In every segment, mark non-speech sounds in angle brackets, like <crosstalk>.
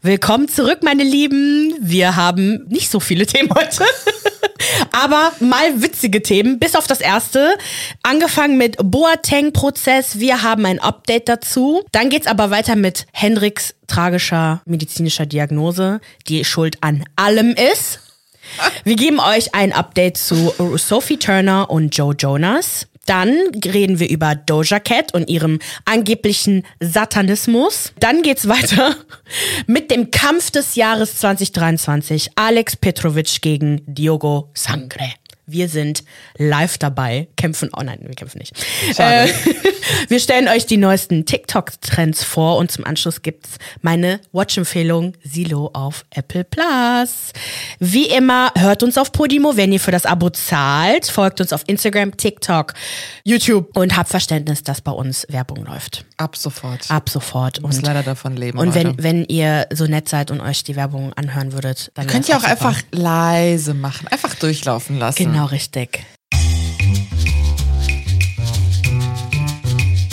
Willkommen zurück, meine Lieben. Wir haben nicht so viele Themen heute. <laughs> Aber mal witzige Themen, bis auf das erste. Angefangen mit Boateng-Prozess. Wir haben ein Update dazu. Dann geht's aber weiter mit Hendricks tragischer medizinischer Diagnose, die Schuld an allem ist. Wir geben euch ein Update zu Sophie Turner und Joe Jonas. Dann reden wir über Doja Cat und ihrem angeblichen Satanismus. Dann geht's weiter <laughs> mit dem Kampf des Jahres 2023. Alex Petrovic gegen Diogo Sangre. Wir sind live dabei, kämpfen, oh nein, wir kämpfen nicht. Äh, <laughs> wir stellen euch die neuesten TikTok-Trends vor und zum Anschluss gibt's meine Watch-Empfehlung Silo auf Apple Plus. Wie immer, hört uns auf Podimo, wenn ihr für das Abo zahlt, folgt uns auf Instagram, TikTok, YouTube und habt Verständnis, dass bei uns Werbung läuft. Ab sofort. Ab sofort. muss leider davon leben. Und wenn, Leute. wenn ihr so nett seid und euch die Werbung anhören würdet, dann Könnt ihr auch super. einfach leise machen, einfach durchlaufen lassen. Genau, richtig.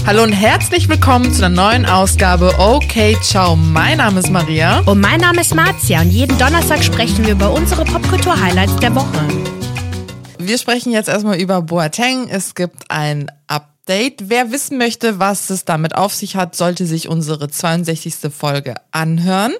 Hallo und herzlich willkommen zu einer neuen Ausgabe Okay, ciao. Mein Name ist Maria. Und mein Name ist Marzia und jeden Donnerstag sprechen wir über unsere Popkultur-Highlights der Woche. Wir sprechen jetzt erstmal über Boateng. Es gibt ein Update. Wer wissen möchte, was es damit auf sich hat, sollte sich unsere 62. Folge anhören.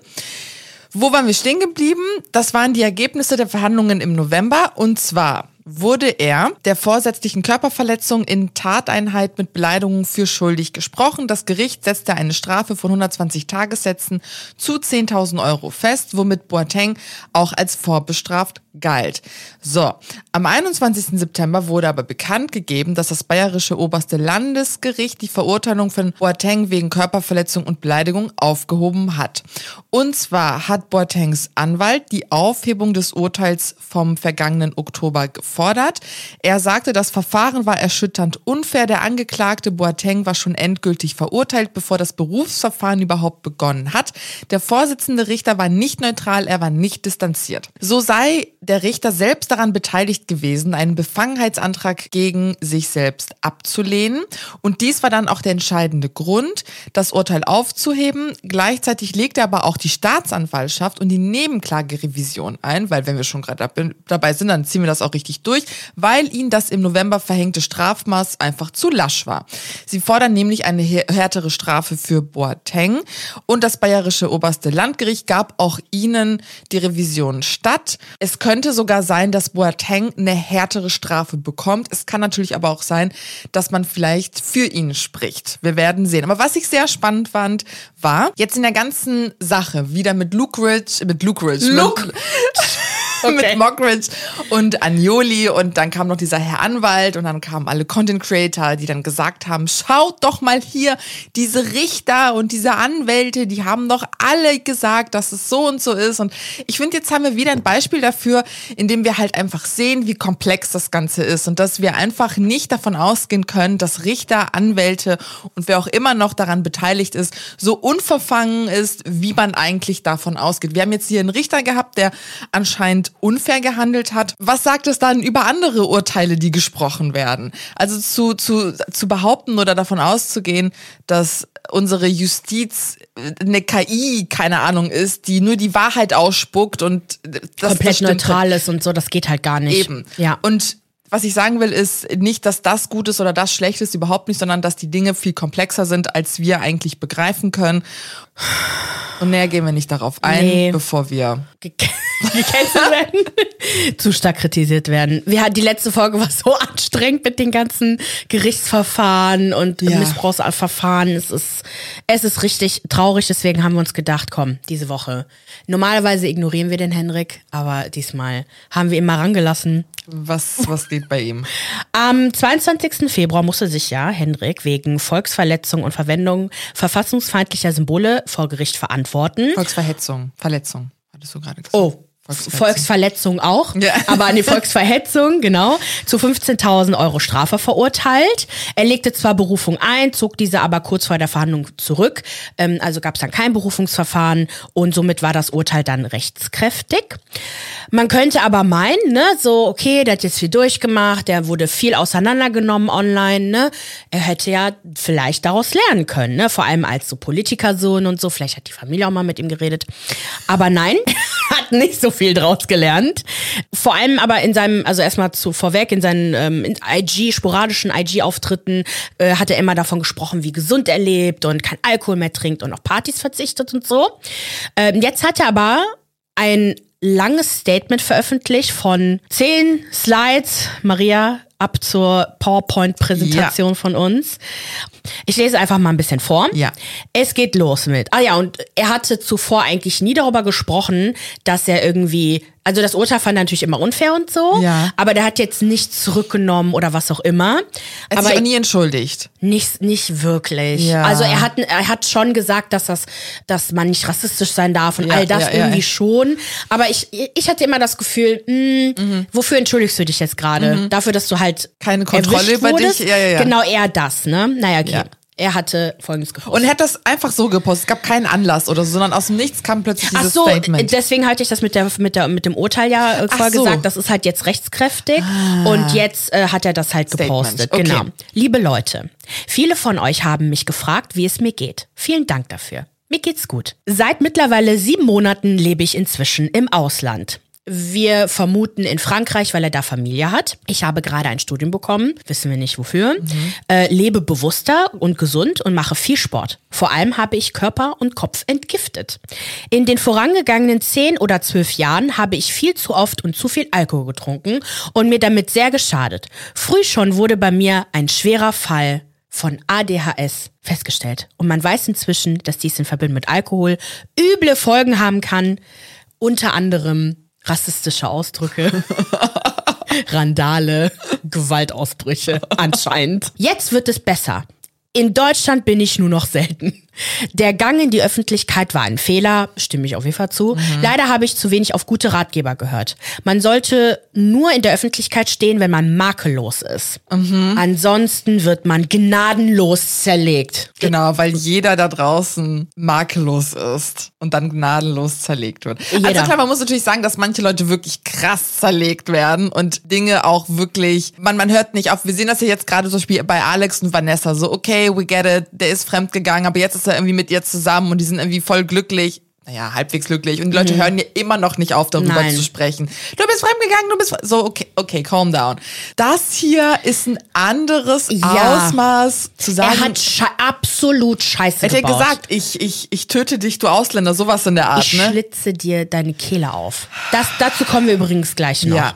Wo waren wir stehen geblieben? Das waren die Ergebnisse der Verhandlungen im November. Und zwar wurde er der vorsätzlichen Körperverletzung in Tateinheit mit Beleidigung für schuldig gesprochen. Das Gericht setzte eine Strafe von 120 Tagessätzen zu 10.000 Euro fest, womit Boateng auch als vorbestraft galt. So, am 21. September wurde aber bekannt gegeben, dass das bayerische oberste Landesgericht die Verurteilung von Boateng wegen Körperverletzung und Beleidigung aufgehoben hat. Und zwar hat Boatengs Anwalt die Aufhebung des Urteils vom vergangenen Oktober gefordert. Er sagte, das Verfahren war erschütternd unfair. Der Angeklagte Boateng war schon endgültig verurteilt, bevor das Berufsverfahren überhaupt begonnen hat. Der Vorsitzende Richter war nicht neutral, er war nicht distanziert. So sei der Richter selbst daran beteiligt gewesen, einen Befangenheitsantrag gegen sich selbst abzulehnen. Und dies war dann auch der entscheidende Grund, das Urteil aufzuheben. Gleichzeitig legte aber auch die Staatsanwaltschaft und die Nebenklagerevision ein, weil wenn wir schon gerade dab- dabei sind, dann ziehen wir das auch richtig durch, weil ihnen das im November verhängte Strafmaß einfach zu lasch war. Sie fordern nämlich eine hä- härtere Strafe für Boateng und das bayerische oberste Landgericht gab auch ihnen die Revision statt. Es könnte sogar sein, dass Boateng eine härtere Strafe bekommt. Es kann natürlich aber auch sein, dass man vielleicht für ihn spricht. Wir werden sehen. Aber was ich sehr spannend fand, war jetzt in der ganzen Sache wieder mit Luke Ridge, mit Luke Ridge, Luke. mit, <laughs> <laughs> Okay. mit Mockridge und Agnoli und dann kam noch dieser Herr Anwalt und dann kamen alle Content Creator, die dann gesagt haben, schaut doch mal hier, diese Richter und diese Anwälte, die haben doch alle gesagt, dass es so und so ist und ich finde, jetzt haben wir wieder ein Beispiel dafür, in dem wir halt einfach sehen, wie komplex das Ganze ist und dass wir einfach nicht davon ausgehen können, dass Richter, Anwälte und wer auch immer noch daran beteiligt ist, so unverfangen ist, wie man eigentlich davon ausgeht. Wir haben jetzt hier einen Richter gehabt, der anscheinend unfair gehandelt hat. Was sagt es dann über andere Urteile, die gesprochen werden? Also zu, zu, zu behaupten oder davon auszugehen, dass unsere Justiz eine KI, keine Ahnung, ist, die nur die Wahrheit ausspuckt und das, das Komplett stimmt neutral ist und so, das geht halt gar nicht. Eben. Ja. Und was ich sagen will, ist nicht, dass das gut ist oder das schlecht ist, überhaupt nicht, sondern dass die Dinge viel komplexer sind, als wir eigentlich begreifen können. Und näher gehen wir nicht darauf ein, Nee. bevor wir. ge- <laughs> gecancelt werden, <laughs> zu stark kritisiert werden. Wir hatten die letzte Folge war so anstrengend mit den ganzen Gerichtsverfahren und Ja. Missbrauchsverfahren. Es ist, es ist richtig traurig, deswegen haben wir uns gedacht, komm, diese Woche. Normalerweise ignorieren wir den Henrik, aber diesmal haben wir ihn mal rangelassen. Was, was geht bei ihm? Am 22. Februar musste sich ja Henrik wegen Volksverletzung und Verwendung verfassungsfeindlicher Symbole vor Gericht verantworten. Volksverhetzung, Verletzung, hattest du gerade gesagt. Oh, Volksverhetzung. Volksverletzung auch, Ja. aber an die Volksverhetzung, <laughs> genau, zu 15.000 Euro Strafe verurteilt. Er legte zwar Berufung ein, zog diese aber kurz vor der Verhandlung zurück. Ähm, also gab es dann kein Berufungsverfahren und somit war das Urteil dann rechtskräftig. Man könnte aber meinen, ne, so, okay, der hat jetzt viel durchgemacht, der wurde viel auseinandergenommen online, ne? Er hätte ja vielleicht daraus lernen können, ne? Vor allem als so Politikersohn und so. Vielleicht hat die Familie auch mal mit ihm geredet. Aber nein, <laughs> hat nicht so viel draus gelernt. Vor allem aber in seinem, also erstmal zu vorweg, in seinen ähm, in IG, sporadischen IG-Auftritten äh, hat er immer davon gesprochen, wie gesund er lebt und kein Alkohol mehr trinkt und auf Partys verzichtet und so. Ähm, jetzt hat er aber ein langes Statement veröffentlicht von zehn Slides, Maria, ab zur PowerPoint-Präsentation von uns. Ich lese einfach mal ein bisschen vor. Ja. Es geht los mit. Ah ja, und er hatte zuvor eigentlich nie darüber gesprochen, dass er irgendwie, also das Urteil fand er natürlich immer unfair und so, Ja. aber der hat jetzt nichts zurückgenommen oder was auch immer. Er hat aber sich auch nie entschuldigt. nicht, nicht wirklich. Ja. Also er hat, er hat schon gesagt, dass das, dass man nicht rassistisch sein darf und Ja, all das ja, irgendwie schon. Aber ich, ich hatte immer das Gefühl, mh, wofür entschuldigst du dich jetzt gerade? Dafür, dass du halt Mhm. Keine Kontrolle über dich? Ja, ja, ja. Genau, eher das, ne? Naja, okay. Er hatte folgendes gepostet. Und er hat das einfach so gepostet. Es gab keinen Anlass oder so, sondern aus dem Nichts kam plötzlich Ach dieses so, Statement. deswegen hatte ich das mit der mit der mit dem Urteil ja äh, Ach vorher so. gesagt. Das ist halt jetzt rechtskräftig und jetzt äh, hat er das halt Statement, gepostet. okay. Genau. Liebe Leute, viele von euch haben mich gefragt, wie es mir geht. Vielen Dank dafür. Mir geht's gut. Seit mittlerweile sieben Monaten lebe ich inzwischen im Ausland. Wir vermuten in Frankreich, weil er da Familie hat. Ich habe gerade ein Studium bekommen, wissen wir nicht wofür. Äh, lebe bewusster und gesund und mache viel Sport. Vor allem habe ich Körper und Kopf entgiftet. In den vorangegangenen zehn oder zwölf Jahren habe ich viel zu oft und zu viel Alkohol getrunken und mir damit sehr geschadet. Früh schon wurde bei mir ein schwerer Fall von ADHS festgestellt. Und man weiß inzwischen, dass dies in Verbindung mit Alkohol üble Folgen haben kann. Unter anderem rassistische Ausdrücke, <laughs> Randale, Gewaltausbrüche anscheinend. Jetzt wird es besser. In Deutschland bin ich nur noch selten. Der Gang in die Öffentlichkeit war ein Fehler, stimme ich auf jeden Fall zu. Leider habe ich zu wenig auf gute Ratgeber gehört. Man sollte nur in der Öffentlichkeit stehen, wenn man makellos ist. Ansonsten wird man gnadenlos zerlegt. Genau, weil jeder da draußen makellos ist und dann gnadenlos zerlegt wird. Jeder. Also klar, man muss natürlich sagen, dass manche Leute wirklich krass zerlegt werden und Dinge auch wirklich, man, man hört nicht auf. Wir sehen das ja jetzt gerade zum Beispiel bei Alex und Vanessa so, okay, we get it, der ist fremdgegangen, aber jetzt ist er irgendwie mit ihr zusammen und die sind irgendwie voll glücklich. Naja, halbwegs glücklich. Und die Leute hören ja immer noch nicht auf, darüber Mhm. Nein. zu sprechen. Du bist fremdgegangen, du bist so, okay, okay, calm down. Das hier ist ein anderes Ja. Ausmaß zu sagen. Er hat sche absolut Scheiße Hätte er gebaut. gesagt, ich, ich, ich töte dich, du Ausländer, sowas in der Art, Ich ne? schlitze dir deine Kehle auf. Das, dazu kommen wir übrigens gleich noch. Ja.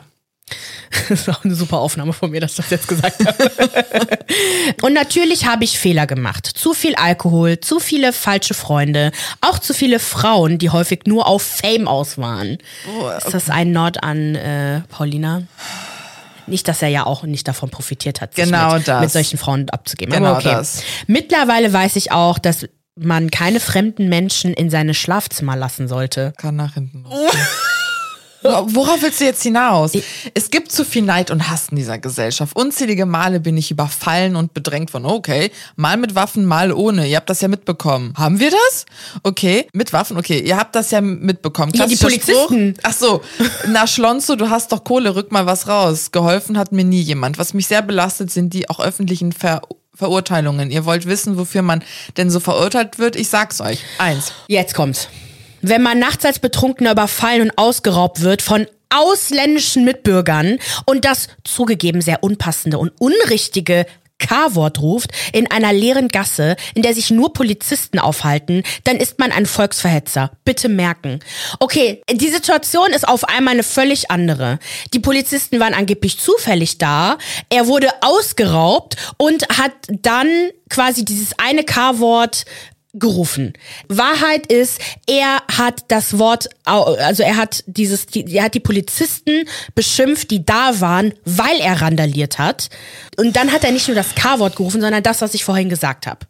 Das ist auch eine super Aufnahme von mir, dass ich das jetzt gesagt habe. <laughs> Und natürlich habe ich Fehler gemacht. Zu viel Alkohol, zu viele falsche Freunde, auch zu viele Frauen, die häufig nur auf Fame aus waren. Ist das ein Nord an äh, Paulina? Nicht, dass er ja auch nicht davon profitiert hat, sich Genau mit, das. mit solchen Frauen abzugeben. Genau Aber okay. das. Mittlerweile weiß ich auch, dass man keine fremden Menschen in seine Schlafzimmer lassen sollte. Kann nach hinten los. <laughs> Worauf willst du jetzt hinaus? Es gibt zu viel Neid und Hass in dieser Gesellschaft. Unzählige Male bin ich überfallen und bedrängt von, okay, mal mit Waffen, mal ohne. Ihr habt das ja mitbekommen. Haben wir das? Okay, mit Waffen, okay, ihr habt das ja mitbekommen. Ja, die Polizisten. Spruch. Ach so, na Schlonzo, du hast doch Kohle, rück mal was raus. Geholfen hat mir nie jemand. Was mich sehr belastet, sind die auch öffentlichen Ver Verurteilungen. Ihr wollt wissen, wofür man denn so verurteilt wird? Ich sag's euch. Eins. Jetzt kommt's. Wenn man nachts als Betrunkener überfallen und ausgeraubt wird von ausländischen Mitbürgern und das zugegeben sehr unpassende und unrichtige K-Wort ruft in einer leeren Gasse, in der sich nur Polizisten aufhalten, dann ist man ein Volksverhetzer. Bitte merken. Okay, die Situation ist auf einmal eine völlig andere. Die Polizisten waren angeblich zufällig da. Er wurde ausgeraubt und hat dann quasi dieses eine K-Wort gerufen. Wahrheit ist, er hat das Wort, also er hat dieses, die, er hat die Polizisten beschimpft, die da waren, weil er randaliert hat. Und dann hat er nicht nur das K-Wort gerufen, sondern das, was ich vorhin gesagt habe.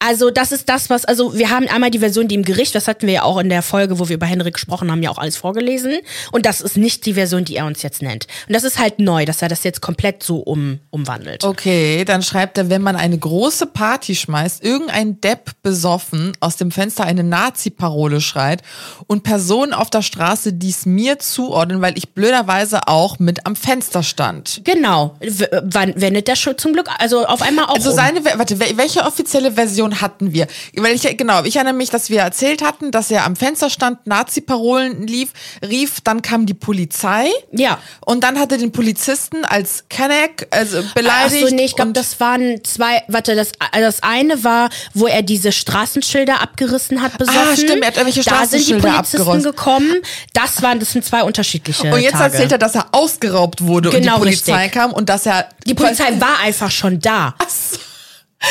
Also das ist das, was, also wir haben einmal die Version, die im Gericht, das hatten wir ja auch in der Folge, wo wir über Henrik gesprochen haben, ja auch alles vorgelesen. Und das ist nicht die Version, die er uns jetzt nennt. Und das ist halt neu, dass er das jetzt komplett so um, umwandelt. Okay, dann schreibt er, wenn man eine große Party schmeißt, irgendein Depp besoffen aus dem Fenster eine Nazi-Parole schreit und Personen auf der Straße dies mir zuordnen, weil ich blöderweise auch mit am Fenster stand. Genau. W wann wendet der schon zum Glück, also auf einmal auch Also um. seine, warte, wel- welche offizielle Version hatten wir? Weil ich, genau, ich erinnere mich, dass wir erzählt hatten, dass er am Fenster stand, Nazi-Parolen lief, rief, dann kam die Polizei. Ja. Und dann hat er den Polizisten als Kenneck, also Ach beleidigt. so, nee, ich glaube, das waren zwei, warte, das, das eine war, wo er diese Straßenschilder abgerissen hat, besoffen. Ah, stimmt, er hat irgendwelche Da sind die Straßenschilder Polizisten gekommen. Das waren, das sind zwei unterschiedliche Und jetzt Tage. erzählt er, dass er ausgeraubt wurde Genau, und die Polizei richtig. kam und dass er Die Polizei war einfach schon da.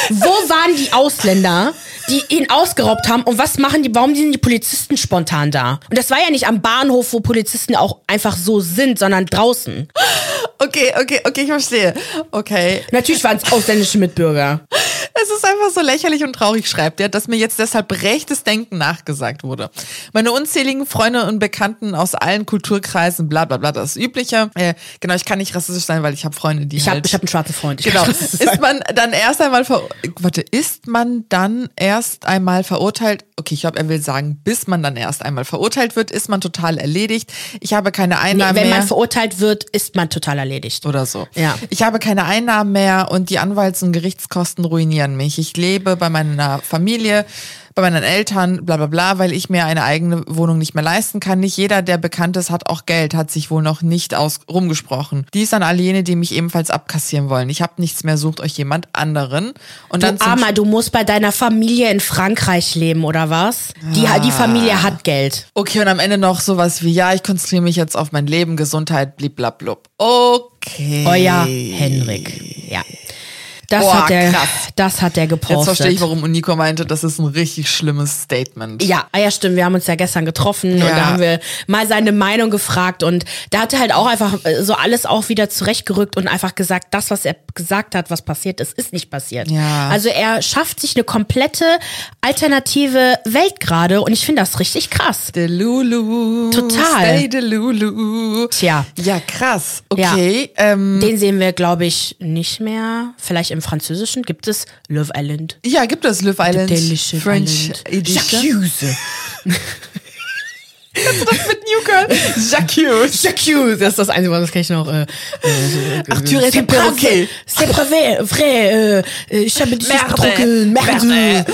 Wo waren die Ausländer, die ihn ausgeraubt haben und was machen die, warum sind die Polizisten spontan da? Und das war ja nicht am Bahnhof, wo Polizisten auch einfach so sind, sondern draußen. Okay, okay, okay, ich verstehe. Okay. Natürlich waren es ausländische Mitbürger. Es ist einfach so lächerlich und traurig, schreibt er, dass mir jetzt deshalb rechtes Denken nachgesagt wurde. Meine unzähligen Freunde und Bekannten aus allen Kulturkreisen, bla bla bla, das Übliche. Äh, genau, ich kann nicht rassistisch sein, weil ich habe Freunde, die Ich habe halt... ich hab einen schwarzen Freund. Genau. Ist man dann erst einmal ver warte, ist man dann erst einmal verurteilt? Okay, ich glaube, er will sagen, bis man dann erst einmal verurteilt wird, ist man total erledigt. Ich habe keine Nee, Einnahmen wenn mehr. man verurteilt wird, ist man total erledigt. oder so. Ja. Ich habe keine Einnahmen mehr und die Anwalts- und Gerichtskosten ruinieren mich. Ich lebe bei meiner Familie, bei meinen Eltern, bla bla bla, weil ich mir eine eigene Wohnung nicht mehr leisten kann. Nicht jeder, der bekannt ist, hat auch Geld, hat sich wohl noch nicht aus rumgesprochen. Dies an all jene, die mich ebenfalls abkassieren wollen. Ich habe nichts mehr, sucht euch jemand anderen. Und Du dann Armer, du musst bei deiner Familie in Frankreich leben, oder was? Die, Ah. die Familie hat Geld. Okay, und am Ende noch sowas wie, ja, ich konzentriere mich jetzt auf mein Leben, Gesundheit, bliblablub. Okay. Euer Henrik. Ja. Das Boah, hat der, krass. das hat der gepostet. Jetzt verstehe ich, warum Nico meinte, das ist ein richtig schlimmes Statement. Ja, ah ja, stimmt. Wir haben uns ja gestern getroffen und Ja. da haben wir mal seine Meinung gefragt und da hat er halt auch einfach äh, so alles auch wieder zurechtgerückt und einfach gesagt, das, was er gesagt hat, was passiert ist, ist nicht passiert. Ja. Also er schafft sich eine komplette alternative Welt gerade und ich finde das richtig krass. Delulu. Total. Stay Delulu. Tja. Ja, krass. Okay. Ähm, Den sehen wir, glaube ich, nicht mehr. Vielleicht im Französischen gibt es Love Island. ja, gibt es Love Island Dänische French Island. Edition? J'accuse. <laughs> Mit New Girl. Jacques. J'accuse. Das ist das Einzige, was kann ich noch. Äh, Arthur est un C'est pas perroquet. vrai, c'est pas vrai, vrai, äh, äh, ich habe dich getrunken, Merde. Merde.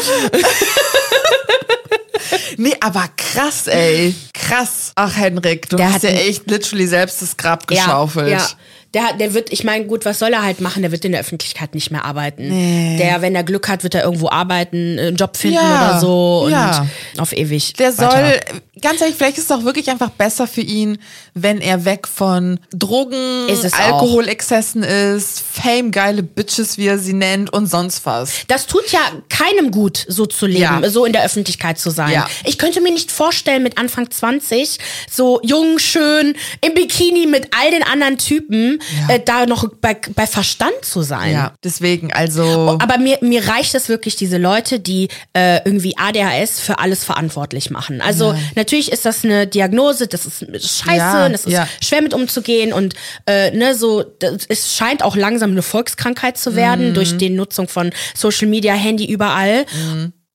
Nee, aber krass, ey. Krass. Ach, Henrik, du Der hast ja echt literally selbst das Grab geschaufelt. Ja, ja. Der, hat- der wird, ich meine, gut, was soll er halt machen? Der wird in der Öffentlichkeit nicht mehr arbeiten. Der, wenn er Glück hat, wird er irgendwo arbeiten, einen Job finden Ja, oder so und ja. auf ewig. Der weiter. soll, ganz ehrlich, vielleicht ist es auch wirklich einfach besser für ihn, wenn er weg von Drogen. Alkoholexzessen ist, Fame, geile Bitches, wie er sie nennt und sonst was. Das tut ja keinem gut, so zu leben, Ja. so in der Öffentlichkeit zu sein. Ja. Ich könnte mir nicht vorstellen, mit Anfang 20, so jung, schön, im Bikini mit all den anderen Typen, Ja. äh, da noch bei, bei Verstand zu sein. Ja, deswegen, also. Aber mir, mir reicht es wirklich, diese Leute, die äh, irgendwie ADHS für alles verantwortlich machen. Also natürlich ist das eine Diagnose, das ist scheiße, Ja, das ist ja. schwer mit umzugehen und äh, ne, so, das, es scheint auch langsam eine Volkskrankheit zu werden Mhm. durch die Nutzung von Social Media, Handy überall.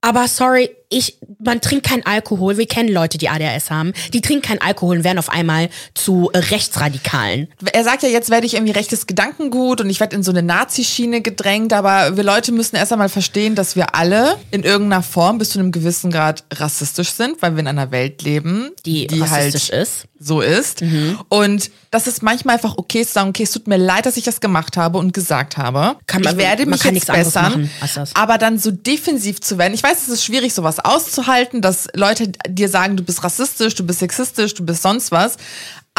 Aber sorry, ich, man trinkt keinen Alkohol. Wir kennen Leute, die ADHS haben. Die trinken keinen Alkohol und werden auf einmal zu Rechtsradikalen. er sagt ja, jetzt werde ich irgendwie rechtes Gedankengut und ich werde in so eine Nazi-Schiene gedrängt, aber wir Leute müssen erst einmal verstehen, dass wir alle in irgendeiner Form bis zu einem gewissen Grad rassistisch sind, weil wir in einer Welt leben, Die, rassistisch halt ist. so ist. Mhm. Und das ist manchmal einfach okay zu sagen, okay, es tut mir leid, dass ich das gemacht habe und gesagt habe. Kann man- ich werde man mich kann jetzt bessern. Aber dann so defensiv zu werden. Ich weiß, es ist schwierig, sowas auszuhalten, dass Leute dir sagen, du bist rassistisch, du bist sexistisch, du bist sonst was.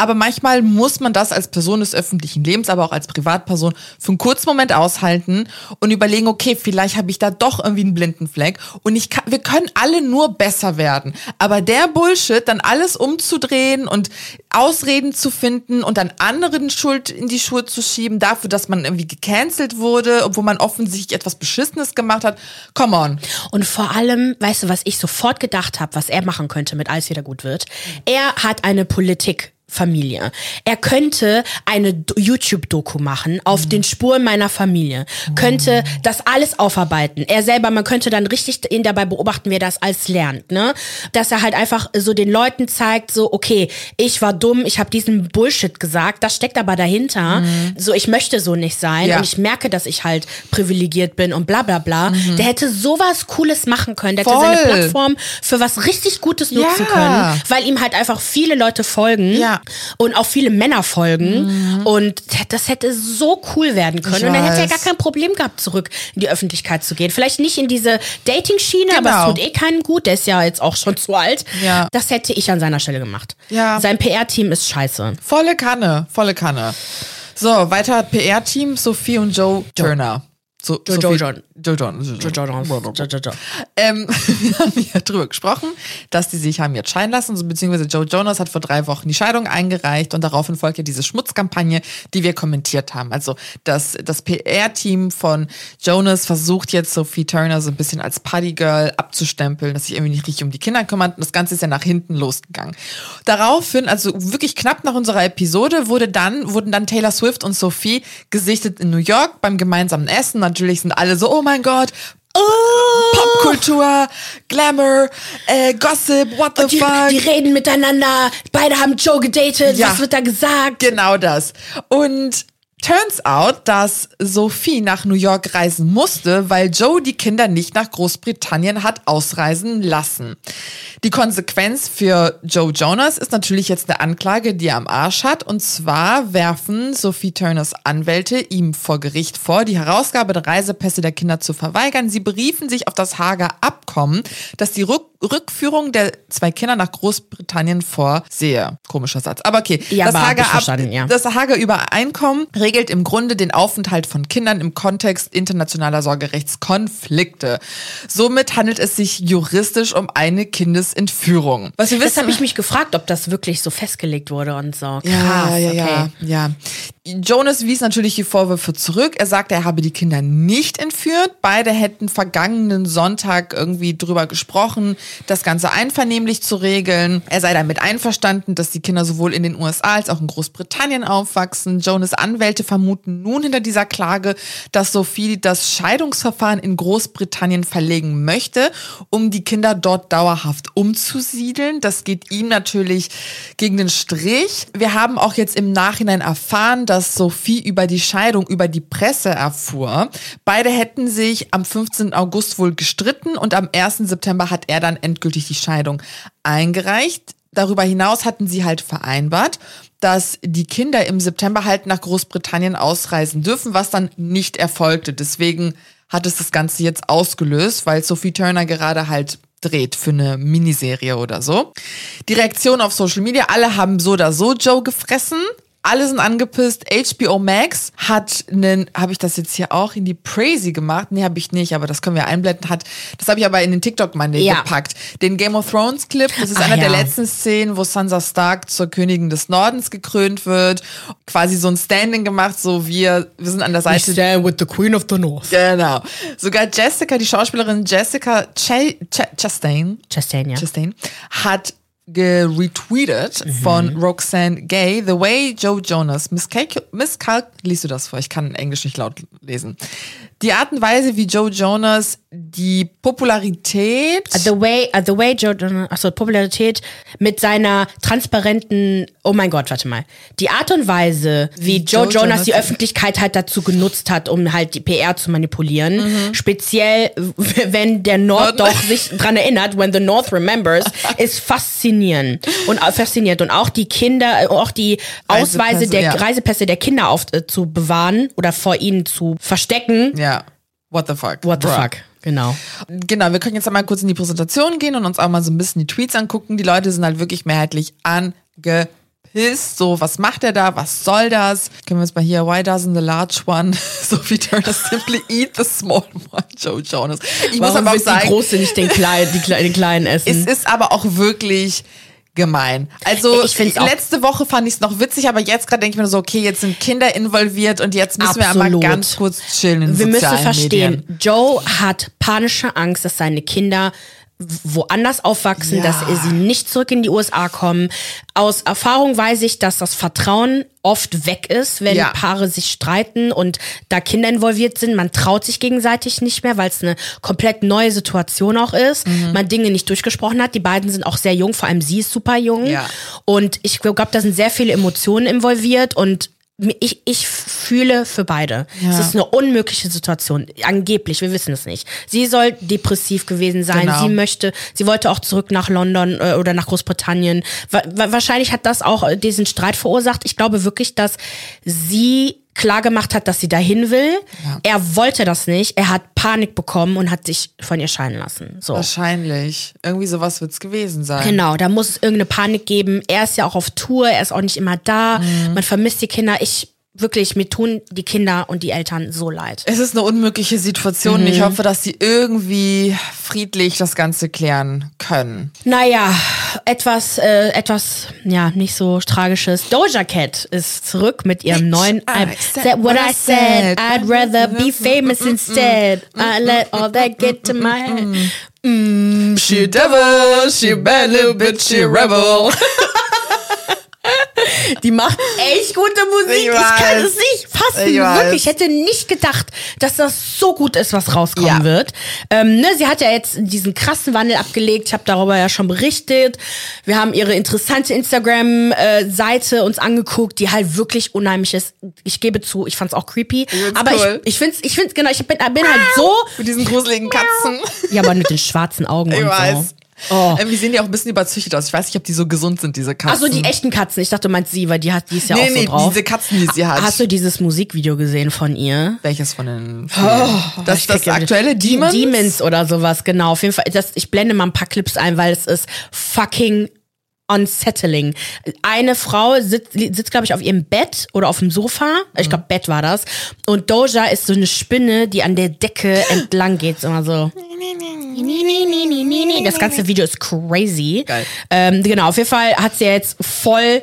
Aber manchmal muss man das als Person des öffentlichen Lebens, aber auch als Privatperson für einen kurzen Moment aushalten und überlegen, okay, vielleicht habe ich da doch irgendwie einen blinden Fleck und ich kann, wir können alle nur besser werden. Aber der Bullshit, dann alles umzudrehen und Ausreden zu finden und dann anderen Schuld in die Schuhe zu schieben dafür, dass man irgendwie gecancelt wurde, obwohl man offensichtlich etwas Beschissenes gemacht hat. Come on. Und vor allem, weißt du, was ich sofort gedacht habe, was er machen könnte, mit alles wieder gut wird? Er hat eine Politik Familie. Er könnte eine Do- YouTube-Doku machen auf den Spuren meiner Familie. Könnte das alles aufarbeiten. Er selber, man könnte dann richtig ihn dabei beobachten, wie er das alles lernt, ne? Dass er halt einfach so den Leuten zeigt, so okay, ich war dumm, ich habe diesen Bullshit gesagt, das steckt aber dahinter. So ich möchte so nicht sein Ja. und ich merke, dass ich halt privilegiert bin und bla bla bla. Der hätte sowas Cooles machen können. Der hätte seine Voll. Plattform für was richtig Gutes nutzen Ja. können, weil ihm halt einfach viele Leute folgen Ja. Und auch viele Männer folgen. Und das hätte so cool werden können. Und dann hätte er gar kein Problem gehabt, zurück in die Öffentlichkeit zu gehen. Vielleicht nicht in diese Dating-Schiene, aber Genau. es tut eh keinem gut. Der ist ja jetzt auch schon zu alt. Ja. Das hätte ich an seiner Stelle gemacht. Ja. Sein PR-Team ist scheiße. Volle Kanne, volle Kanne. So, weiter PR-Team, Sophie und Joe Turner. So, Joe Sophie- John. Joe John. Joe John. Jojo, Jojo. Ähm, <laughs> wir haben ja drüber gesprochen, dass die sich haben jetzt scheiden lassen, so, beziehungsweise Joe Jonas hat vor drei Wochen die Scheidung eingereicht und daraufhin folgt ja diese Schmutzkampagne, die wir kommentiert haben. Also das, das PR-Team von Jonas versucht jetzt Sophie Turner so ein bisschen als Partygirl abzustempeln, dass sich irgendwie nicht richtig um die Kinder kümmert und das Ganze ist ja nach hinten losgegangen. Daraufhin, also wirklich knapp nach unserer Episode, wurde dann, wurden dann Taylor Swift und Sophie gesichtet in New York beim gemeinsamen Essen. Natürlich sind alle so, oh mein Gott, Popkultur, Glamour, äh, Gossip, what the Die, fuck. die reden miteinander. Beide haben Joe gedatet. Ja. Was wird da gesagt? Genau das. Und turns out, dass Sophie nach New York reisen musste, weil Joe die Kinder nicht nach Großbritannien hat ausreisen lassen. Die Konsequenz für Joe Jonas ist natürlich jetzt eine Anklage, die er am Arsch hat. Und zwar werfen Sophie Turners Anwälte ihm vor Gericht vor, die Herausgabe der Reisepässe der Kinder zu verweigern. Sie beriefen sich auf das Hager Abkommen, das die Rück Rückführung der zwei Kinder nach Großbritannien vorsehe. Komischer Satz. Aber okay. Ja, das Hager Ab- ja. das Hager Übereinkommen regelt im Grunde den Aufenthalt von Kindern im Kontext internationaler Sorgerechtskonflikte. Somit handelt es sich juristisch um eine Kindesentführung. Was wir Das wissen, habe ich mich gefragt, ob das wirklich so festgelegt wurde und so. Krass, ja, ja, ja, okay. ja. Jonas wies natürlich die Vorwürfe zurück. Er sagte, er habe die Kinder nicht entführt. Beide hätten vergangenen Sonntag irgendwie drüber gesprochen, das Ganze einvernehmlich zu regeln. Er sei damit einverstanden, dass die Kinder sowohl in den USA als auch in Großbritannien aufwachsen. Jonas Anwälte vermuten nun hinter dieser Klage, dass Sophie das Scheidungsverfahren in Großbritannien verlegen möchte, um die Kinder dort dauerhaft umzusiedeln. Das geht ihm natürlich gegen den Strich. Wir haben auch jetzt im Nachhinein erfahren, dass Sophie über die Scheidung über die Presse erfuhr. Beide hätten sich am 15. August wohl gestritten und am 1. September hat er dann endgültig die Scheidung eingereicht. Darüber hinaus hatten sie halt vereinbart, dass die Kinder im September halt nach Großbritannien ausreisen dürfen, was dann nicht erfolgte. Deswegen hat es das Ganze jetzt ausgelöst, weil Sophie Turner gerade halt dreht für eine Miniserie oder so. Die Reaktion auf Social Media, alle haben so oder so Joe gefressen. Alle sind angepisst. HBO Max hat einen, habe ich das jetzt hier auch in die Crazy gemacht? Nee, habe ich nicht, aber das können wir einblenden. Hat, das habe ich aber in den TikTok Monday Ja. gepackt. Den Game of Thrones Clip, das ist Ach einer der ja. letzten Szenen, wo Sansa Stark zur Königin des Nordens gekrönt wird. Quasi so ein Standing gemacht, so wir, wir sind an der Seite stand with the Queen of the North. Genau. Sogar Jessica, die Schauspielerin Jessica Ch Ch Chastain, Chastain, ja. Chastain hat geretweetet von Roxanne Gay, The Way Joe Jonas miscalc miscalc liest du das vor? Ich kann Englisch nicht laut lesen. Die Art und Weise, wie Joe Jonas die Popularität The way, uh, the way Joe, achso, Popularität mit seiner transparenten, oh mein Gott, warte mal. Die Art und Weise, wie, Wie Joe, Joe Jonas, Jonas- die Öffentlichkeit halt dazu genutzt hat, um halt die PR zu manipulieren. Mhm. Speziell, wenn der Nord doch sich dran erinnert, when the North remembers, <laughs> ist faszinierend. Und äh, fasziniert. Und auch die Kinder, äh, auch die Ausweise Reisepässe, der ja. Reisepässe der Kinder auf, äh, zu bewahren oder vor ihnen zu verstecken. ja, what the fuck? What the Bruh. fuck? Genau. Genau, wir können jetzt einmal kurz in die Präsentation gehen und uns auch mal so ein bisschen die Tweets angucken. Die Leute sind halt wirklich mehrheitlich pisst, so, was macht er da, was soll das? Können wir uns mal hier, why doesn't the large one, <laughs> Sophie Turner simply eat the small one, <laughs> Joe Jonas. Ich Warum muss aber auch sagen, die Große nicht den Kleinen, die, Kle- den Kleinen <laughs> essen? es ist aber auch wirklich gemein. Also Ich find's letzte Woche fand ich es noch witzig, aber jetzt gerade denke ich mir so, okay, jetzt sind Kinder involviert und jetzt müssen wir Absolut. einmal ganz kurz chillen in Wir müssen verstehen, Medien. Joe hat panische Angst, dass seine Kinder woanders aufwachsen, Ja. dass sie nicht zurück in die USA kommen. Aus Erfahrung weiß ich, dass das Vertrauen oft weg ist, wenn Ja. Paare sich streiten und da Kinder involviert sind. Man traut sich gegenseitig nicht mehr, weil es eine komplett neue Situation auch ist. Mhm. Man Dinge nicht durchgesprochen hat. Die beiden sind auch sehr jung, vor allem sie ist super jung. Ja. Und ich glaube, da sind sehr viele Emotionen involviert und ich, ich fühle für beide. Ja. Es ist eine unmögliche Situation. Angeblich, wir wissen es nicht. Sie soll depressiv gewesen sein. Genau. Sie möchte, sie wollte auch zurück nach London äh, oder nach Großbritannien. Wa wa wahrscheinlich hat das auch diesen Streit verursacht. Ich glaube wirklich, dass sie klar gemacht hat, dass sie dahin will. Er wollte das nicht. Er hat Panik bekommen und hat sich von ihr scheiden lassen. So. Wahrscheinlich. Irgendwie sowas wird es gewesen sein. Genau, da muss es irgendeine Panik geben. Er ist ja auch auf Tour, er ist auch nicht immer da. Mhm. Man vermisst die Kinder. Ich wirklich, mir tun die Kinder und die Eltern so leid. Es ist eine unmögliche Situation. Mhm. Ich hoffe, dass sie irgendwie friedlich das Ganze klären können. Naja, etwas, äh, etwas, ja, nicht so tragisches. Doja Cat ist zurück mit ihrem neuen I Album. said what I said. I'd rather be famous instead. I let all that get to my head. She devil, she bad little bitch, she rebel. <laughs> Die macht echt gute Musik. Ich Ich, kann es nicht fassen. Ich. Wirklich. Ich hätte nicht gedacht, dass das so gut ist, was rauskommen Ja. wird. Ähm, ne, sie hat ja jetzt diesen krassen Wandel abgelegt. Ich habe darüber ja schon berichtet. Wir haben ihre interessante Instagram-Seite uns angeguckt, die halt wirklich unheimlich ist. Ich gebe zu, ich fand's auch creepy. Aber cool. ich, ich find's, ich find's, genau, ich bin, bin halt so. Mit diesen gruseligen Katzen. Ja, aber mit den schwarzen Augen Ich und weiß. so. Oh. Irgendwie sehen die auch ein bisschen überzüchtet aus. Ich weiß nicht, ob die so gesund sind, diese Katzen. Achso, die echten Katzen. Ich dachte, du meinst sie, weil die hat, die ist ja Nee, auch so nee, drauf. diese Katzen, die sie hat. Hast du dieses Musikvideo gesehen von ihr? Welches von den? Oh, das das aktuelle Demons? Demons oder sowas, genau. Auf jeden Fall, das, ich blende mal ein paar Clips ein, weil es ist fucking unsettling. Eine Frau sitzt, sitzt glaube ich, auf ihrem Bett oder auf dem Sofa. Ich glaube, Bett war das. Und Doja ist so eine Spinne, die an der Decke entlang geht. Immer so. Das ganze Video ist crazy. Geil. Ähm, genau, auf jeden Fall hat sie jetzt voll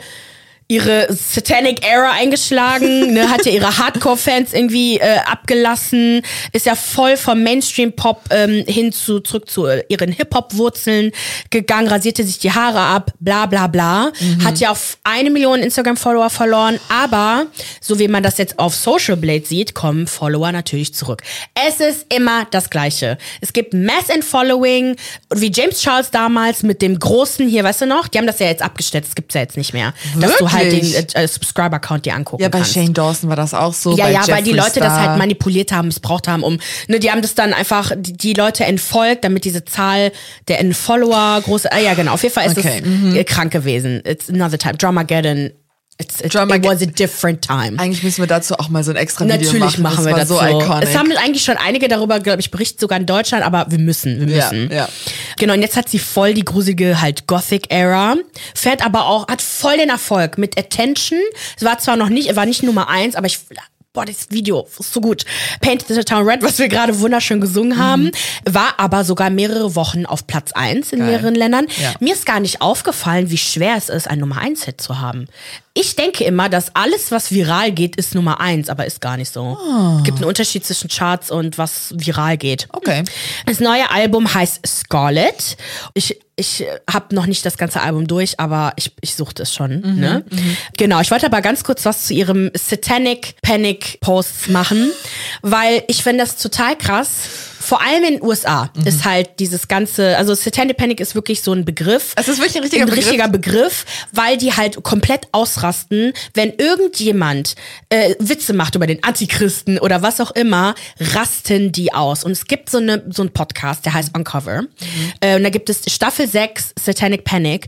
ihre Satanic Era eingeschlagen, <laughs> ne, hat ja ihre Hardcore-Fans irgendwie äh, abgelassen, ist ja voll vom Mainstream-Pop ähm, hin zu zurück zu ihren Hip-Hop-Wurzeln gegangen, rasierte sich die Haare ab, bla bla bla, hat ja auf eine Million Instagram-Follower verloren, aber so wie man das jetzt auf Social Blade sieht, kommen Follower natürlich zurück. Es ist immer das Gleiche. Es gibt Mass and Following, wie James Charles damals mit dem großen hier, weißt du noch? Die haben das ja jetzt abgestellt, das gibt's ja jetzt nicht mehr. Dass du halt den Wirklich? äh, Subscriber-Count dir angucken Ja, bei kannst. Shane Dawson war das auch so. Ja, ja, weil die Leute das Star. halt manipuliert haben, missbraucht haben, um, ne, die haben das dann einfach, die, die Leute entfolgt, damit diese Zahl der Follower große, ah, ja, genau, auf jeden Fall ist Okay, mhm. es äh, krank gewesen. It's another time. Dramageddon. It's, it, Dramag- it was a different time. Eigentlich müssen wir dazu auch mal so ein extra Video Natürlich machen. machen das wir das so iconic. Es haben eigentlich schon einige darüber, glaube ich, berichtet, sogar in Deutschland, aber wir müssen, wir Ja, müssen. ja. Genau, und jetzt hat sie voll die gruselige halt Gothic-Era, fährt aber auch, hat voll den Erfolg mit Attention. Es war zwar noch nicht, war nicht Nummer eins, aber ich Boah, das Video ist so gut. Paint the Town Red, was wir gerade wunderschön gesungen haben, war aber sogar mehrere Wochen auf Platz eins in Geil. mehreren Ländern. Ja. Mir ist gar nicht aufgefallen, wie schwer es ist, ein Nummer eins Hit zu haben. Ich denke immer, dass alles, was viral geht, ist Nummer eins, aber ist gar nicht so. Es gibt einen Unterschied zwischen Charts und was viral geht. Okay. Das neue Album heißt Scarlet. Ich, ich habe noch nicht das ganze Album durch, aber ich, ich suchte es schon. ne? Genau, ich wollte aber ganz kurz was zu ihrem Satanic Panic Posts machen, weil ich finde das total krass. Vor allem in den USA ist halt dieses ganze, also Satanic Panic ist wirklich so ein Begriff. Es ist wirklich ein richtiger ein Begriff. richtiger Begriff, weil die halt komplett ausrasten, wenn irgendjemand äh, Witze macht über den Antichristen oder was auch immer, rasten die aus. Und es gibt so, eine, so einen Podcast, der heißt Uncover. Äh, und da gibt es Staffel 6, Satanic Panic.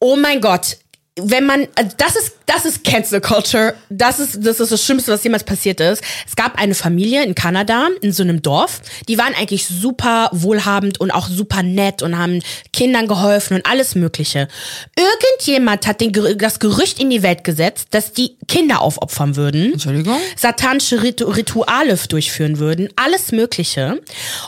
Oh mein Gott. Wenn man, also das ist, das ist Cancel Culture. Das ist, das ist das Schlimmste, was jemals passiert ist. Es gab eine Familie in Kanada, in so einem Dorf. Die waren eigentlich super wohlhabend und auch super nett und haben Kindern geholfen und alles Mögliche. Irgendjemand hat den, das Gerücht in die Welt gesetzt, dass die Kinder aufopfern würden. Entschuldigung? Satanische Ritu Rituale durchführen würden. Alles Mögliche.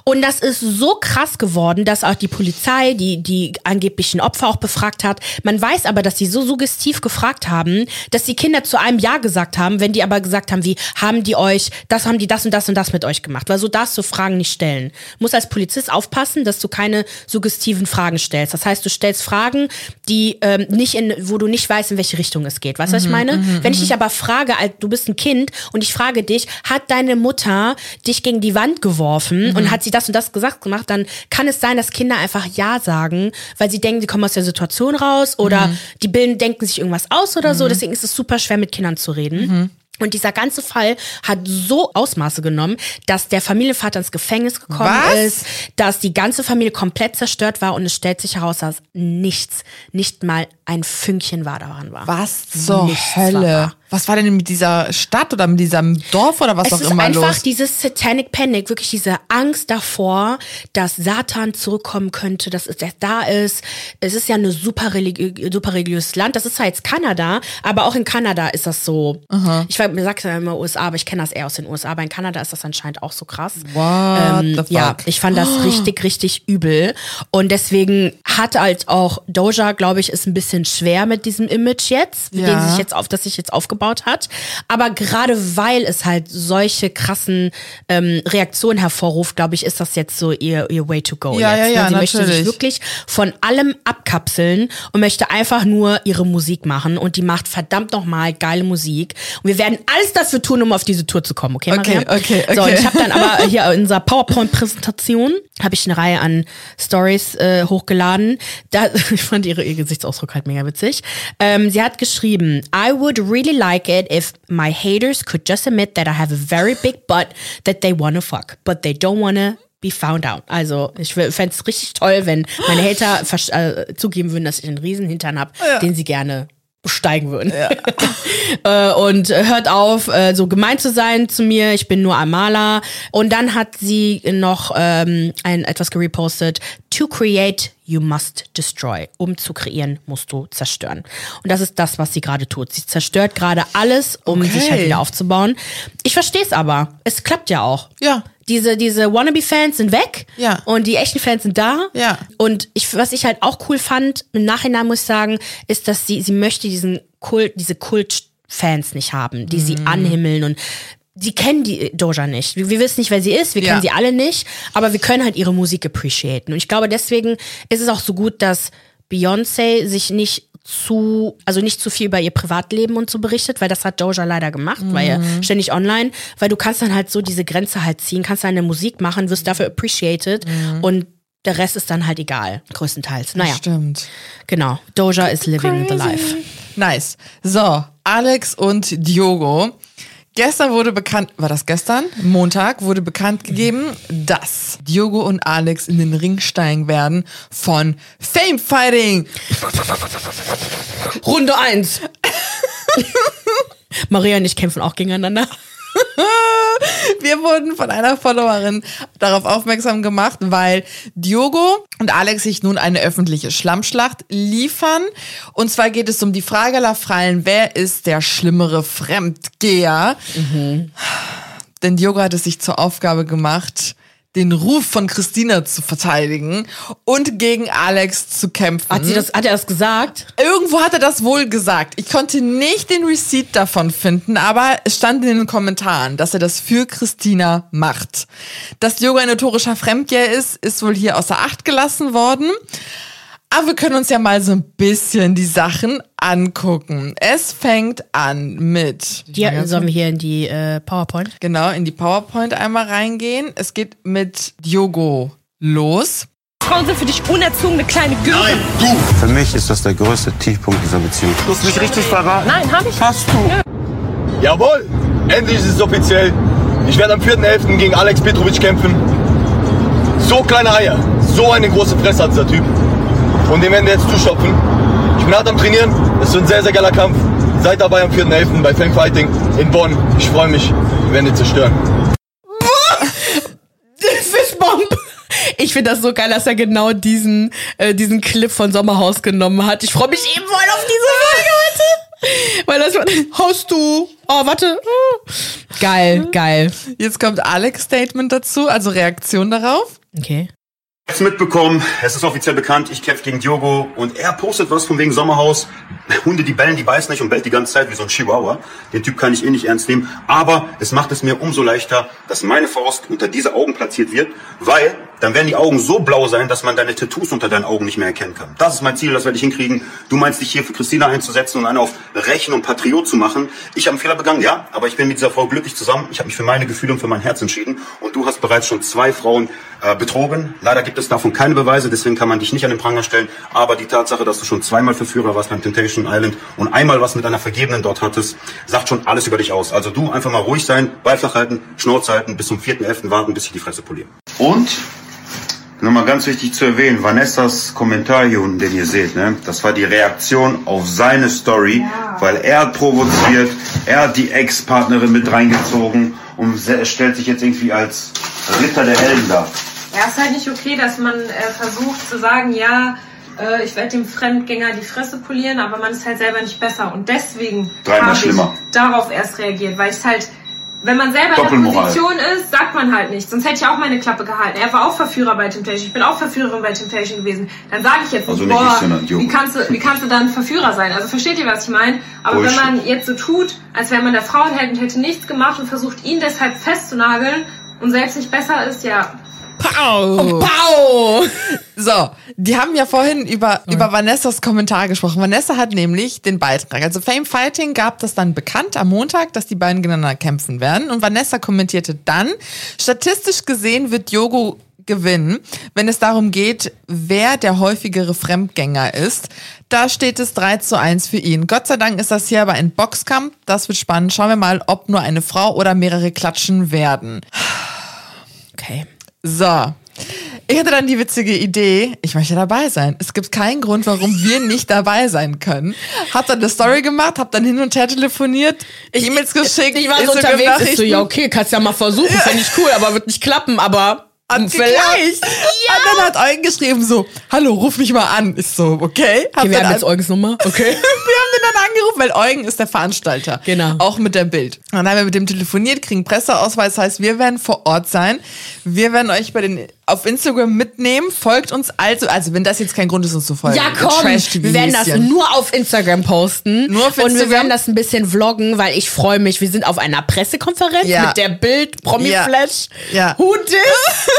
Und das ist so krass geworden, dass auch die Polizei, die, die angeblichen Opfer auch befragt hat. Man weiß aber, dass die so, so suggestiv gefragt haben, dass die Kinder zu einem Ja gesagt haben, wenn die aber gesagt haben, wie haben die euch, das haben die das und das und das mit euch gemacht. Weil so darfst du Fragen nicht stellen. Du musst als Polizist aufpassen, dass du keine suggestiven Fragen stellst. Das heißt, du stellst Fragen, die ähm, nicht in, wo du nicht weißt, in welche Richtung es geht. Weißt du, was ich meine? wenn ich dich aber frage, du bist ein Kind und ich frage dich, hat deine Mutter dich gegen die Wand geworfen und hat sie das und das gesagt gemacht, dann kann es sein, dass Kinder einfach Ja sagen, weil sie denken, sie kommen aus der Situation raus oder die bilden, denken sich irgendwas aus oder so. Deswegen ist es super schwer, mit Kindern zu reden. Und dieser ganze Fall hat so Ausmaße genommen, dass der Familienvater ins Gefängnis gekommen Was? ist, dass die ganze Familie komplett zerstört war und es stellt sich heraus, dass nichts, nicht mal ein Fünkchen war daran war. Was zur Nichts war Hölle? Was war denn mit dieser Stadt oder mit diesem Dorf oder was Es auch ist immer einfach los? dieses Satanic Panic, wirklich diese Angst davor, dass Satan zurückkommen könnte, dass er da ist. Es ist ja ein super, religi super religiöses Land. Das ist zwar jetzt Kanada, aber auch in Kanada ist das so. Ich weiß, mir sagt ja immer USA, aber ich kenne das eher aus den USA. Aber in Kanada ist das anscheinend auch so krass. What fuck? Ja, ich fand das <gasps> richtig, richtig übel. Und deswegen hat halt auch Doja, glaube ich, ist ein bisschen schwer mit diesem Image jetzt, mit Ja. dem sich jetzt auf, das sich jetzt aufgebaut hat. Aber gerade weil es halt solche krassen ähm, Reaktionen hervorruft, glaube ich, ist das jetzt so ihr, ihr Way to go. Ja, jetzt, ja, ja, ne? Sie möchte natürlich. sich wirklich von allem abkapseln und möchte einfach nur ihre Musik machen. Und die macht verdammt nochmal geile Musik. Und wir werden alles dafür tun, um auf diese Tour zu kommen, okay, Okay, Maria? okay, So, und okay. ich habe dann aber <laughs> hier in unserer PowerPoint-Präsentation habe ich eine Reihe an Stories äh, hochgeladen. Da, <laughs> ich fand ihre, ihr Gesichtsausdruck halt mega witzig. Ähm, sie hat geschrieben, I would really like it if my haters could just admit that I have a very big butt that they wanna fuck, but they don't wanna be found out. Also ich fände es richtig toll, wenn meine Hater äh, zugeben würden, dass ich einen riesen Hintern habe, den sie gerne besteigen würden. <laughs> äh, und hört auf, äh, so gemein zu sein zu mir. Ich bin nur ein Maler. Und dann hat sie noch ähm, ein etwas gerepostet. To create, you must destroy. Um zu kreieren, musst du zerstören. Und das ist das, was sie gerade tut. Sie zerstört gerade alles, um Okay. sich halt wieder aufzubauen. Ich verstehe es aber. Es klappt ja auch. Ja. Diese, diese Wannabe-Fans sind weg. Ja. Und die echten Fans sind da. Ja. Und ich, was ich halt auch cool fand, im Nachhinein muss ich sagen, ist, dass sie, sie möchte diesen Kult, diese Kult-Fans nicht haben, die Mhm. sie anhimmeln und die kennen die Doja nicht. Wir, wir wissen nicht, wer sie ist, wir Ja. kennen sie alle nicht, aber wir können halt ihre Musik appreciaten. Und ich glaube, deswegen ist es auch so gut, dass Beyoncé sich nicht zu, also nicht zu viel über ihr Privatleben und so berichtet, weil das hat Doja leider gemacht, weil Mhm. er ständig online, weil du kannst dann halt so diese Grenze halt ziehen, kannst deine Musik machen, wirst dafür appreciated und der Rest ist dann halt egal, größtenteils. Naja, Stimmt. genau. Doja is living the life. Nice. So, Alex und Diogo. Gestern wurde bekannt, war das gestern? Montag wurde bekannt gegeben, dass Diogo und Alex in den Ring steigen werden von Fame Fighting. Runde 1. <laughs> Maria und ich kämpfen auch gegeneinander. <laughs> Wir wurden von einer Followerin darauf aufmerksam gemacht, weil Diogo und Alex sich nun eine öffentliche Schlammschlacht liefern. Und zwar geht es um die Frage aller Freien, wer ist der schlimmere Fremdgeher? Denn Diogo hat es sich zur Aufgabe gemacht, den Ruf von Christina zu verteidigen und gegen Alex zu kämpfen. Hat, sie das, hat er das gesagt? Irgendwo hat er das wohl gesagt. Ich konnte nicht den Receipt davon finden, aber es stand in den Kommentaren, dass er das für Christina macht. Dass Diogo ein notorischer Fremdgeher ist, ist wohl hier außer Acht gelassen worden. Aber wir können uns ja mal so ein bisschen die Sachen angucken. Es fängt an mit. Die, sollen wir hier in die äh, PowerPoint? Genau, in die PowerPoint einmal reingehen. Es geht mit Diogo los. Frauen sind für dich unerzogene kleine Göre. Nein, du! Für mich ist das der größte Tiefpunkt dieser Beziehung. Du hast mich richtig verraten. Nein, hab ich. Hast du? Jawohl, endlich ist es offiziell. Ich werde am 4.11. gegen Alex Petrovic kämpfen. So kleine Eier, so eine große Fresse hat dieser Typ. Und den werden wir jetzt zuschopfen. Ich bin hart am Trainieren. Es wird ein sehr, sehr geiler Kampf. Seid dabei am 4.11. bei Fang Fighting in Bonn. Ich freue mich. Wir werden ihn zerstören. <laughs> Ich finde das so geil, dass er genau diesen, äh, diesen Clip von Sommerhaus genommen hat. Ich freue mich eben voll auf diese Folge heute. Weil das war, hast du. Oh, warte. Geil, geil. Jetzt kommt Alex Statement dazu, also Reaktion darauf. Okay. Jetzt mitbekommen, es ist offiziell bekannt, ich kämpfe gegen Diogo und er postet was von wegen Sommerhaus. Hunde, die bellen, die beißen nicht und bellt die ganze Zeit wie so ein Chihuahua. Den Typ kann ich eh nicht ernst nehmen. Aber es macht es mir umso leichter, dass meine Faust unter diese Augen platziert wird, weil dann werden die Augen so blau sein, dass man deine Tattoos unter deinen Augen nicht mehr erkennen kann. Das ist mein Ziel, das werde ich hinkriegen. Du meinst dich hier für Christina einzusetzen und einen auf Rechen und Patriot zu machen. Ich habe einen Fehler begangen, ja, aber ich bin mit dieser Frau glücklich zusammen. Ich habe mich für meine Gefühle und für mein Herz entschieden. Und du hast bereits schon zwei Frauen äh, betrogen. Leider gibt es davon keine Beweise, deswegen kann man dich nicht an den Pranger stellen. Aber die Tatsache, dass du schon zweimal Verführer warst beim Temptation Island und einmal was mit einer Vergebenen dort hattest, sagt schon alles über dich aus. Also du einfach mal ruhig sein, Beifach halten, Schnauze halten, bis zum 4.11. warten, bis ich die Fresse poliere. Und Nochmal ganz wichtig zu erwähnen, Vanessas Kommentar hier unten, den ihr seht, ne? das war die Reaktion auf seine Story, weil er provoziert, er hat die Ex-Partnerin mit reingezogen und stellt sich jetzt irgendwie als Ritter der Helden dar. Ja, ist halt nicht okay, dass man äh, versucht zu sagen, ja, äh, ich werde dem Fremdgänger die Fresse polieren, aber man ist halt selber nicht besser. Und deswegen habe ich darauf erst reagiert, weil ich halt, wenn man selber in der. Position ist, sagt man halt nichts. Sonst hätte ich auch meine Klappe gehalten. Er war auch Verführer bei Temptation. Ich bin auch Verführerin bei Temptation gewesen. Dann sage ich jetzt Also nicht, boah, wie kannst, du, wie kannst du dann Verführer sein? Also versteht ihr, was ich meine? Aber Bullshit. wenn man jetzt so tut, als wäre man der Frauenheld und hätte nichts gemacht und versucht, ihn deshalb festzunageln und selbst nicht besser ist, ja, Pow. Pow! So, die haben ja vorhin über, über Vanessas Kommentar gesprochen. Vanessa hat nämlich den Beitrag. Also Fame Fighting gab das dann bekannt am Montag, dass die beiden gegeneinander kämpfen werden. Und Vanessa kommentierte dann, statistisch gesehen wird Yogo gewinnen, wenn es darum geht, wer der häufigere Fremdgänger ist. Da steht es 3 zu 1 für ihn. Gott sei Dank ist das hier aber ein Boxkampf. Das wird spannend. Schauen wir mal, ob nur eine Frau oder mehrere klatschen werden. Okay. So. Ich hatte dann die witzige Idee, ich möchte dabei sein. Es gibt keinen Grund, warum wir nicht dabei sein können. Hab dann eine Story gemacht, hab dann hin und her telefoniert, E-Mails geschickt, Ich war so unterwegs, ich so, ja okay, kannst ja mal versuchen, fände ich cool, aber wird nicht klappen, aber Und vielleicht. Ja. Und dann hat Eugen geschrieben so, hallo, ruf mich mal an. Ich so, okay. Hab Okay, wir haben jetzt Eugens Nummer, <laughs> okay. wir haben den dann angerufen, weil Eugen ist der Veranstalter. Genau. Auch mit der Bild. Und dann haben wir mit dem telefoniert, kriegen Presseausweis, das heißt, wir werden vor Ort sein. Wir werden euch bei den, auf Instagram mitnehmen. Folgt uns also, also wenn das jetzt kein Grund ist, uns zu folgen. Ja, komm, wir werden das nur auf Instagram posten. Nur auf Und wir Instagram? werden das ein bisschen vloggen, weil ich freue mich. Wir sind auf einer Pressekonferenz Ja. mit der Bild Promi Ja. Flash. Ja. Who dis? <laughs>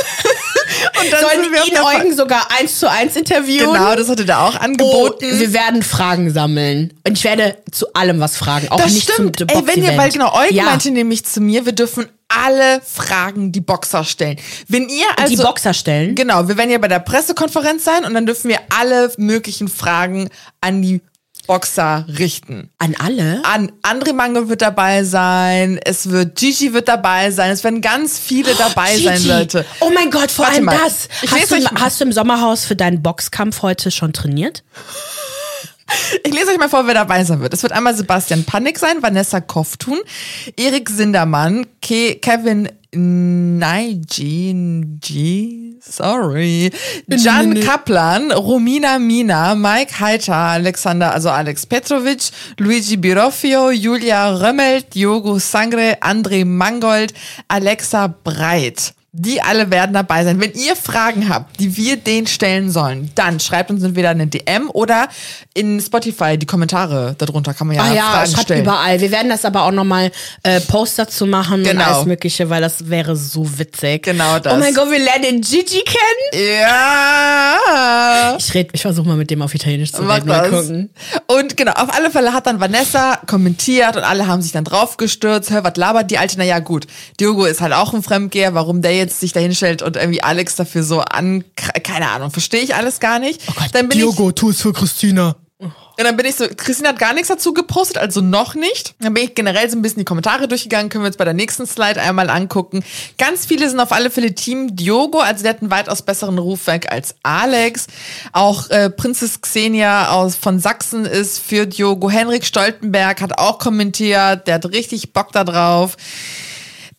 Und dann Sollen wir ihn Eugen sogar eins zu eins interviewen? Genau, das hatte der auch angeboten. wir werden Fragen sammeln. Und ich werde zu allem was fragen. Auch das nicht stimmt. zum Ey, wenn ihr, weil genau, Eugen ja. meinte nämlich zu mir, wir dürfen alle Fragen die Boxer stellen. Wenn ihr also die Boxer stellen? Genau, wir werden ja bei der Pressekonferenz sein und dann dürfen wir alle möglichen Fragen an die Boxer richten. An alle? An André Mangel wird dabei sein, es wird Gigi wird dabei sein, es werden ganz viele dabei sein, Gigi. Leute. Oh mein Gott, vor Warte allem mal. das. Hast du, hast du im Sommerhaus für deinen Boxkampf heute schon trainiert? Ich lese euch mal vor, wer dabei sein wird. Es wird einmal Sebastian Panik sein, Vanessa Koftun, Erik Sindermann, Ke Kevin Naiji, sorry, Jan Kaplan, Romina Mina, Mike Heiter, Alexander, also Alex Petrovic, Luigi Biroffio, Julia Römmelt, Diogo Sangre, André Mangold, Alexa Breit. Die alle werden dabei sein. Wenn ihr Fragen habt, die wir denen stellen sollen, dann schreibt uns entweder eine DM oder in Spotify die Kommentare darunter kann man ja, Ah ja, Fragen schreibt stellen. überall. Wir werden das aber auch nochmal äh, Poster zu machen Genau. und alles mögliche, weil das wäre so witzig. Genau das. Oh mein Gott, wir lernen den Gigi kennen. Ja. Ich red, ich versuche mal mit dem auf Italienisch zu Mach reden. Mal gucken. Und genau, auf alle Fälle hat dann Vanessa kommentiert und alle haben sich dann draufgestürzt. Hör, was labert die Alte? Na ja, gut. Diogo ist halt auch ein Fremdgeher. Warum der jetzt sich da hinstellt und irgendwie Alex dafür so an, keine Ahnung, verstehe ich alles gar nicht. Oh Gott, dann bin Diogo, tu es für Christina. ich, Und dann bin ich so, Christine hat gar nichts dazu gepostet, also noch nicht. Dann bin ich generell so ein bisschen die Kommentare durchgegangen, können wir uns bei der nächsten Slide einmal angucken. Ganz viele sind auf alle Fälle Team Diogo, also der hat einen weitaus besseren Ruf weg als Alex. Auch äh, Prinzess Xenia aus von Sachsen ist für Diogo. Henrik Stoltenberg hat auch kommentiert, der hat richtig Bock da drauf.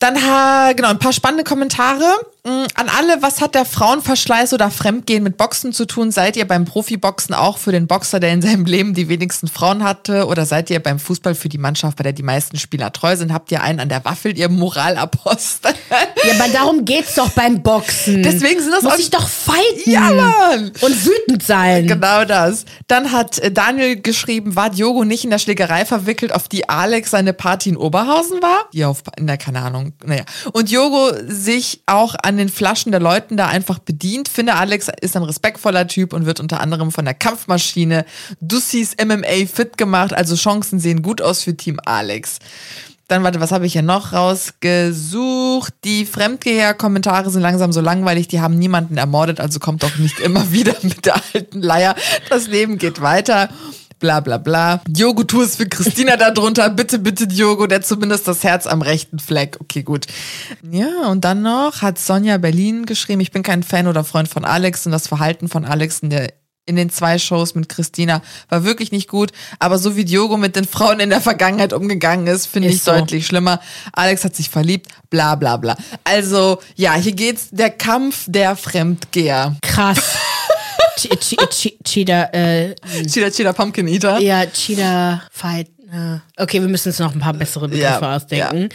Dann ha, genau, ein paar spannende Kommentare. Mm, An alle, was hat der Frauenverschleiß oder Fremdgehen mit Boxen zu tun? Seid ihr beim Profiboxen auch für den Boxer, der in seinem Leben die wenigsten Frauen hatte? Oder seid ihr beim Fußball für die Mannschaft, bei der die meisten Spieler treu sind? Habt ihr einen an der Waffel, ihr Moralapostel? <laughs> Ja, aber darum geht's doch beim Boxen. Deswegen sind das Muss auch- ich doch fighten. Ja, Mann! Und wütend sein. Genau das. Dann hat äh, Daniel geschrieben, war Diogo nicht in der Schlägerei verwickelt, auf die Alex seine Party in Oberhausen war? Ja, auf, in der, keine Ahnung. Naja. Und Diogo sich auch an den Flaschen der Leuten da einfach bedient. Finde, Alex ist ein respektvoller Typ und wird unter anderem von der Kampfmaschine Dussis MMA fit gemacht. Also Chancen sehen gut aus für Team Alex. Dann, warte, was habe ich hier noch rausgesucht? Die Fremdgeher-Kommentare sind langsam so langweilig, die haben niemanden ermordet, also kommt doch nicht <laughs> immer wieder mit der alten Leier. Das Leben geht weiter. Bla bla bla. Diogo, tu es für Christina da drunter. Bitte, bitte, Diogo, der zumindest das Herz am rechten Fleck. Okay, gut. Ja, und dann noch hat Sonja Berlin geschrieben, ich bin kein Fan oder Freund von Alex und das Verhalten von Alex in der in den zwei Shows mit Christina war wirklich nicht gut, aber so wie Diogo mit den Frauen in der Vergangenheit umgegangen ist, finde ich so. deutlich schlimmer. Alex hat sich verliebt, bla bla bla. Also, ja, hier geht's der Kampf der Fremdgeher. Krass. <laughs> Ch Ch Ch Cheetah, äh, Cheetah Cheetah Pumpkin Eater. ja, Cheetah Fight. äh. Okay, wir müssen uns noch ein paar bessere Begriffe Ja, ausdenken.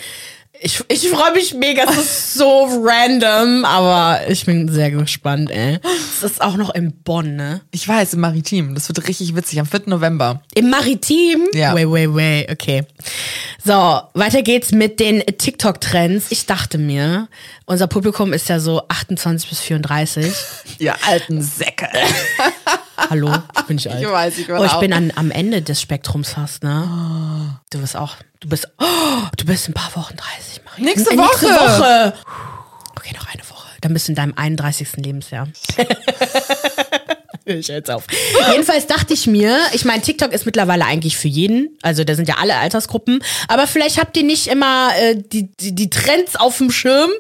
Ich, ich freue mich mega, es ist so random, aber ich bin sehr gespannt, ey. Es ist auch noch in Bonn, ne? Ich weiß, im Maritim. Das wird richtig witzig am 4. November. Im Maritim? Ja. Wait, wait, wait, okay. So, weiter geht's mit den TikTok-Trends. Ich dachte mir, unser Publikum ist ja so 28 bis 34. <laughs> Ihr alten Säcke. <laughs> Hallo, ich bin nicht alt. Ich weiß, ich bin Oh, ich bin an, am Ende des Spektrums fast, ne? Du bist auch, du bist, oh, du bist in ein paar Wochen 30, Marie. Nächste N- Nächste Woche. Woche. Okay, noch eine Woche. Dann bist du in deinem 31. Lebensjahr. <laughs> Ich <laughs> jetzt auf. Jedenfalls dachte ich mir, ich meine, TikTok ist mittlerweile eigentlich für jeden, also da sind ja alle Altersgruppen, aber vielleicht habt ihr nicht immer äh, die, die, die Trends auf dem Schirm,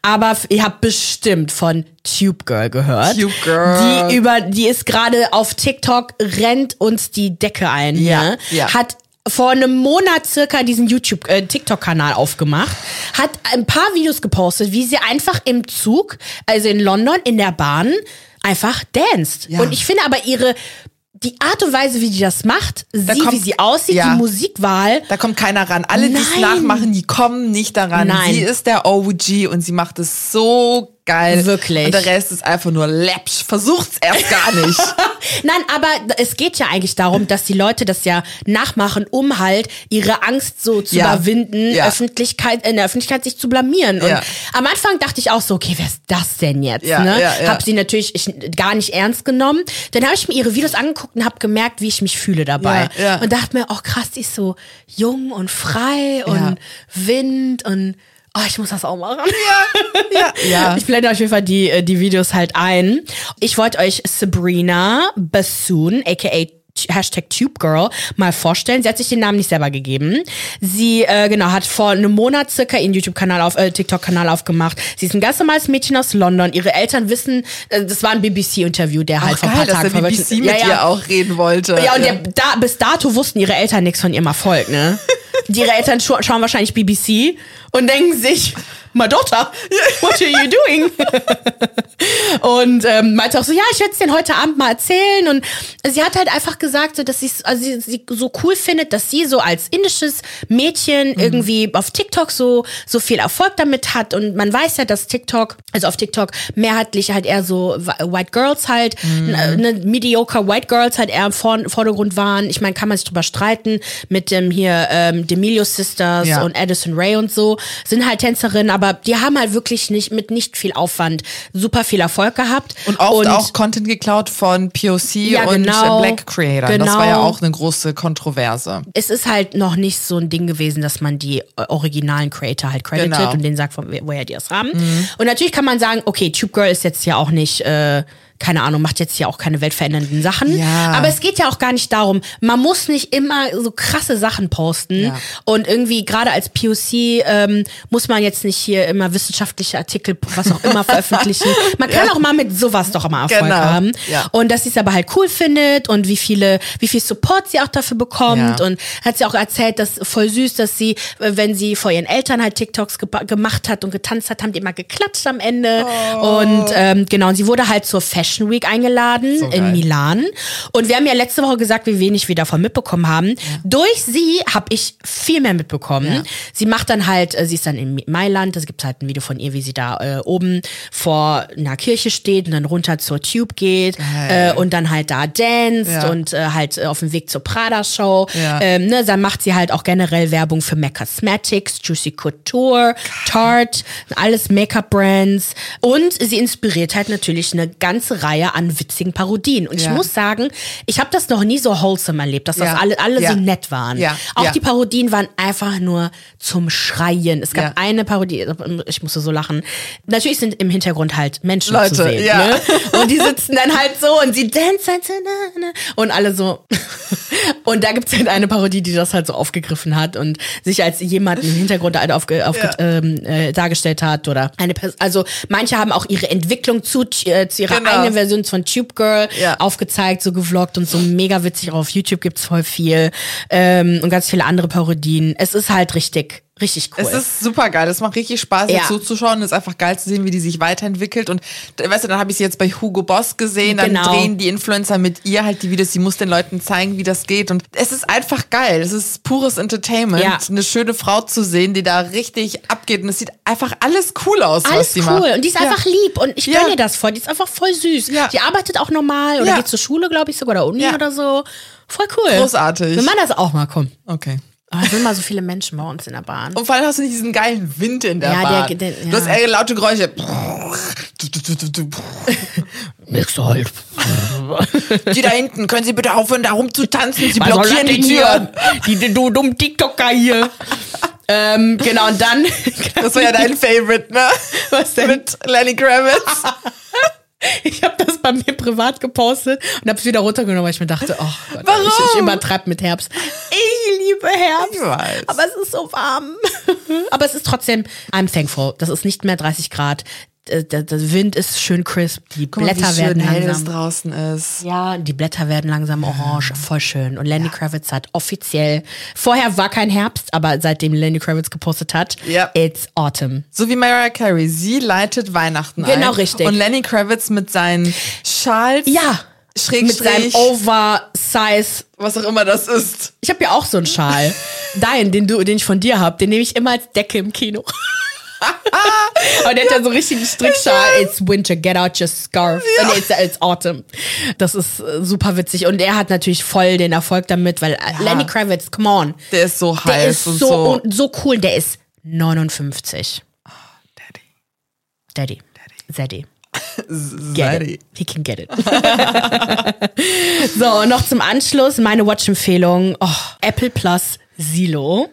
aber ihr habt bestimmt von Tube Girl gehört. Tube Girl. Die über, die ist gerade auf TikTok, rennt uns die Decke ein. Ja, ne? ja. Hat vor einem Monat circa diesen YouTube, äh, TikTok-Kanal aufgemacht, hat ein paar Videos gepostet, wie sie einfach im Zug, also in London, in der Bahn, einfach danced. Ja. Und ich finde aber ihre, die Art und Weise, wie die das macht, sie, kommt- wie sie aussieht, ja. die Musikwahl, Da kommt keiner ran. Alle, die es nachmachen, die kommen nicht daran. Nein. Sie ist der OG und sie macht es so geil. Wirklich. Und der Rest ist einfach nur läppsch. Versucht's erst gar nicht. <laughs> Nein, aber es geht ja eigentlich darum, dass die Leute das ja nachmachen, um halt ihre Angst so zu Ja. überwinden, Ja. Öffentlichkeit, in der Öffentlichkeit sich zu blamieren. Und Ja. am Anfang dachte ich auch so, okay, wer ist das denn jetzt? Ja, ne? ja. Hab sie natürlich ich, gar nicht ernst genommen. Dann habe ich mir ihre Videos angeguckt und habe gemerkt, wie ich mich fühle dabei. Und dachte mir, oh krass, die ist so jung und frei und Wind und Oh, ich muss das auch machen. ja, <laughs> ja. Ich blende auf jeden Fall die, äh, die Videos halt ein. Ich wollte euch Sabrina Bassoon, aka Hashtag Tube Girl mal vorstellen. Sie hat sich den Namen nicht selber gegeben. Sie äh, genau hat vor einem Monat circa ihren YouTube-Kanal auf äh, TikTok-Kanal aufgemacht. Sie ist ein ganz normales Mädchen aus London. Ihre Eltern wissen, äh, das war ein BBC-Interview, der halt Auch vor ein paar geil, dass Tagen der BBC mit Ja, ja. ihr auch reden wollte. Ja, und der, da, bis dato wussten ihre Eltern nichts von ihrem Erfolg, ne? ihre Eltern scha schauen wahrscheinlich BBC und denken sich, my daughter, what are you doing? <laughs> und ähm, meinte auch so, ja, ich werde es dir heute Abend mal erzählen. Und sie hat halt einfach gesagt, so, dass sie's- also sie, sie so cool findet, dass sie so als indisches Mädchen irgendwie auf TikTok so, so viel Erfolg damit hat. Und man weiß ja, dass TikTok, also auf TikTok mehrheitlich halt eher so White Girls halt, ne, mediocre White Girls halt eher im Vor Vordergrund waren. Ich meine, kann man sich drüber streiten mit dem hier ähm, D'Amelio Sisters Ja. und Addison Ray und so. Sind halt Tänzerinnen, aber die haben halt wirklich nicht mit nicht viel Aufwand super viel Erfolg gehabt. Und oft auch Content geklaut von POC Ja, und genau. Black Creator. Das Genau. war ja auch eine große Kontroverse. es ist halt noch nicht so ein Ding gewesen, dass man die originalen Creator halt credited Genau. und denen sagt, von woher die das haben. Und natürlich kann man sagen, okay, Tube Girl ist jetzt ja auch nicht, äh, keine Ahnung, macht jetzt ja auch keine weltverändernden Sachen. Ja. Aber es geht ja auch gar nicht darum, man muss nicht immer so krasse Sachen posten. Ja. Und irgendwie, gerade als POC, ähm, muss man jetzt nicht hier immer wissenschaftliche Artikel, was auch immer <laughs> veröffentlichen. Man kann auch mal mit sowas doch mal Erfolg Genau. haben. Ja. Und dass sie es aber halt cool findet und wie viele, wie viel Support sie auch dafür bekommt. Ja. Und hat sie auch erzählt, dass voll süß, dass sie, äh, wenn sie vor ihren Eltern halt TikToks geba- gemacht hat und getanzt hat, haben die immer geklatscht am Ende. Oh. Und ähm, genau, und sie wurde halt zur Fashion Week eingeladen So in. Milan. Und wir haben ja letzte Woche gesagt, wie wenig wir davon mitbekommen haben. Durch sie habe ich viel mehr mitbekommen. Ja. Sie macht dann halt, äh, sie ist dann in Mailand, es gibt halt ein Video von ihr, wie sie da äh, oben vor einer Kirche steht und dann runter zur Tube geht Geil. äh, und dann halt da danced Ja. und äh, halt äh, auf dem Weg zur Prada-Show. Ja. Ähm, ne, dann macht sie halt auch generell Werbung für MAC Cosmetics, Juicy Couture, Tarte, alles Make-up-Brands und sie inspiriert halt natürlich eine ganze Reihe an witzigen Parodien. Und ich Ja. muss sagen, ich habe das noch nie so wholesome erlebt, dass Ja. das alle, alle Ja. so nett waren. Auch die Parodien waren einfach nur zum Schreien. Es gab eine Parodie, ich musste so lachen. Natürlich sind im Hintergrund halt Menschen Leute, zu sehen. ja. Ne? Und die sitzen dann halt so und sie dancen und alle so. <laughs> Und da gibt's halt eine Parodie, die das halt so aufgegriffen hat und sich als jemand im Hintergrund halt aufge, aufge, ähm, äh, dargestellt hat oder eine Person. Also manche haben auch ihre Entwicklung zu, äh, zu ihrer Genau. Eigenen Version von Tube Girl Ja. aufgezeigt, so gevloggt und so mega witzig. Auch auf YouTube gibt's voll viel ähm, und ganz viele andere Parodien. Es ist halt richtig, richtig cool. Es ist super geil. Es macht richtig Spaß, Ja. zuzuschauen. Es ist einfach geil zu sehen, wie die sich weiterentwickelt. Und d- weißt du, dann habe ich sie jetzt bei Hugo Boss gesehen. Dann Genau. drehen die Influencer mit ihr halt die Videos. Sie muss den Leuten zeigen, wie das geht. Und es ist einfach geil. Es ist pures Entertainment. Ja. Eine schöne Frau zu sehen, die da richtig abgeht. Und es sieht einfach alles cool aus, was Alles sie cool macht. und die ist Ja. einfach lieb und ich Ja. gönne ihr das voll. Die ist einfach voll süß. Ja. Die arbeitet auch normal oder Ja. geht zur Schule, glaube ich, sogar oder Uni Ja. oder so. Voll cool. Großartig. Will man das auch mal kommen? Okay. Oh, es sind mal so viele Menschen bei uns in der Bahn. Und vor allem hast du nicht diesen geilen Wind in der Ja, Bahn. der- der- Du ja. hast eher laute Geräusche. <laughs> Nix halt. <laughs> Die da hinten, können Sie bitte aufhören, da rumzutanzen? Sie Was blockieren die Türen. hier? Die, du dummen TikToker hier. <laughs> ähm, genau, und dann. Das war ja dein Favorite, ne? Was denn? Mit Lenny Kravitz. <laughs> Ich habe das bei mir privat gepostet und habe es wieder runtergenommen, weil ich mir dachte, oh Gott, Warum? ich, ich übertreibe mit Herbst. Ich liebe Herbst. Ich weiß. Aber es ist so warm. <laughs> aber es ist trotzdem, I'm thankful. Das ist nicht mehr 30 Grad. Der, der, der Wind ist schön crisp. Die Guck mal, Blätter schön werden hell langsam. draußen ist. Ja, die Blätter werden langsam orange, voll schön. Und Lenny Kravitz hat offiziell, vorher war kein Herbst, aber seitdem Lenny Kravitz gepostet hat, Ja. it's autumn. So wie Mariah Carey. Sie leitet Weihnachten ein. Genau, richtig. Und Lenny Kravitz mit seinen Schals. Ja, mit seinem Schrägstrich. Oversize was auch immer das ist. Ich habe ja auch so einen Schal. <laughs> Dein, den du, den ich von dir hab, den nehme ich immer als Decke im Kino. Aber der hat ja so richtigen Strickschal. It's winter, get out your scarf. Ja. Nee, it's, it's autumn. Das ist äh, super witzig. Und er hat natürlich voll den Erfolg damit, weil äh, Lenny Kravitz, come on. Der ist so Der heiß ist und so, so. und so cool. Der ist 59. Daddy. Daddy. Get Daddy. it. He can get it. <laughs> so, und noch zum Anschluss meine Watch-Empfehlung. Oh, Apple Plus Silo.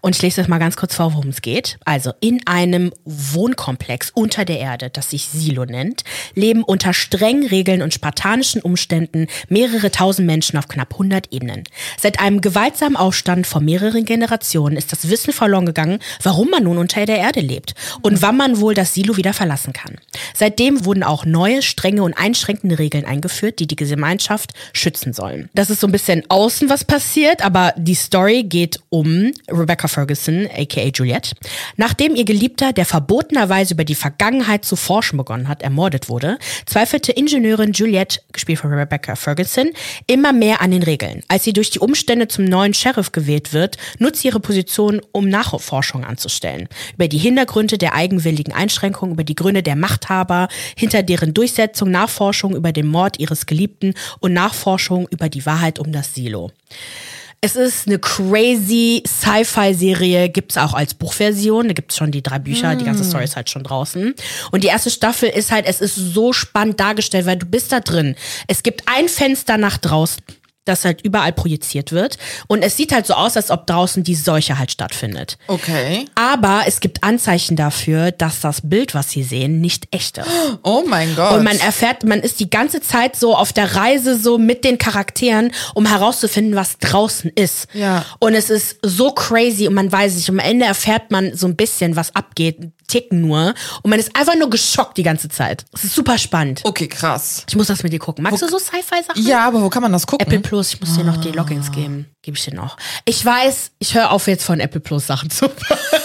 Und ich lese euch mal ganz kurz vor, worum es geht. Also, in einem Wohnkomplex unter der Erde, das sich Silo nennt, leben unter strengen Regeln und spartanischen Umständen mehrere tausend Menschen auf knapp 100 Ebenen. Seit einem gewaltsamen Aufstand vor mehreren Generationen ist das Wissen verloren gegangen, warum man nun unter der Erde lebt und wann man wohl das Silo wieder verlassen kann. Seitdem wurden auch neue, strenge und einschränkende Regeln eingeführt, die die Gemeinschaft schützen sollen. Das ist so ein bisschen außen was passiert, aber die Story geht um Rebecca Ferguson, aka Juliette. Nachdem ihr Geliebter, der verbotenerweise über die Vergangenheit zu forschen begonnen hat, ermordet wurde, zweifelte Ingenieurin Juliette, gespielt von Rebecca Ferguson, immer mehr an den Regeln. Als sie durch die Umstände zum neuen Sheriff gewählt wird, nutzt sie ihre Position, um Nachforschung anzustellen. Über die Hintergründe der eigenwilligen Einschränkungen, über die Gründe der Machthaber, hinter deren Durchsetzung, Nachforschung über den Mord ihres Geliebten und Nachforschung über die Wahrheit um das Silo. Es ist eine crazy Sci-Fi-Serie, gibt's auch als Buchversion. Da gibt's schon die drei Bücher, die ganze Story ist halt schon draußen. Und die erste Staffel ist halt, es ist so spannend dargestellt, weil du bist da drin. Es gibt ein Fenster nach draußen. Das halt überall projiziert wird. Und es sieht halt so aus, als ob draußen die Seuche halt stattfindet. Okay. Aber es gibt Anzeichen dafür, dass das Bild, was sie sehen, nicht echt ist. Oh mein Gott. Und man erfährt, man ist die ganze Zeit so auf der Reise so mit den Charakteren, um herauszufinden, was draußen ist. Ja. Und es ist so crazy und man weiß nicht. Am Ende erfährt man so ein bisschen, was abgeht, Ticken nur. Und man ist einfach nur geschockt die ganze Zeit. Es ist super spannend. okay, krass. Ich muss das mit dir gucken. Magst du so Sci-Fi-Sachen? Ja, aber wo kann man das gucken? Apple Plus, ich muss dir noch die Logins geben. Gebe ich dir noch. Ich weiß, ich höre auf jetzt von Apple Plus Sachen zu,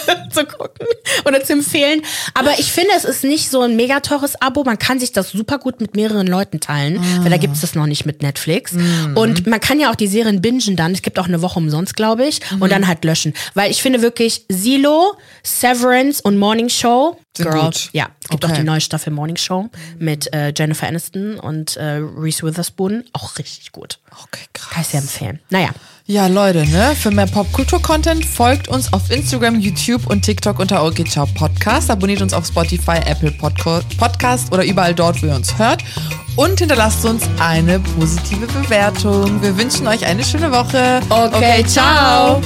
<laughs> zu gucken oder zu empfehlen. Aber ich finde, es ist nicht so ein mega teures Abo. Man kann sich das super gut mit mehreren Leuten teilen, weil da gibt es das noch nicht mit Netflix. Und man kann ja auch die Serien bingen dann. Es gibt auch eine Woche umsonst, glaube ich. Und dann halt löschen. Weil ich finde wirklich Silo, Severance und Morning Show. Sind Girl. gut. Ja, es gibt Okay. auch die neue Staffel Morning Show mit äh, Jennifer Aniston und äh, Reese Witherspoon. Auch richtig gut. Okay, krass. Kann ich sehr empfehlen. Naja. Ja, Leute, ne? Für mehr Popkultur-Content folgt uns auf Instagram, YouTube und TikTok unter OK Ciao Podcast. Abonniert uns auf Spotify, Apple Podco Podcast oder überall dort, wo ihr uns hört. Und hinterlasst uns eine positive Bewertung. Wir wünschen euch eine schöne Woche. Okay, ciao.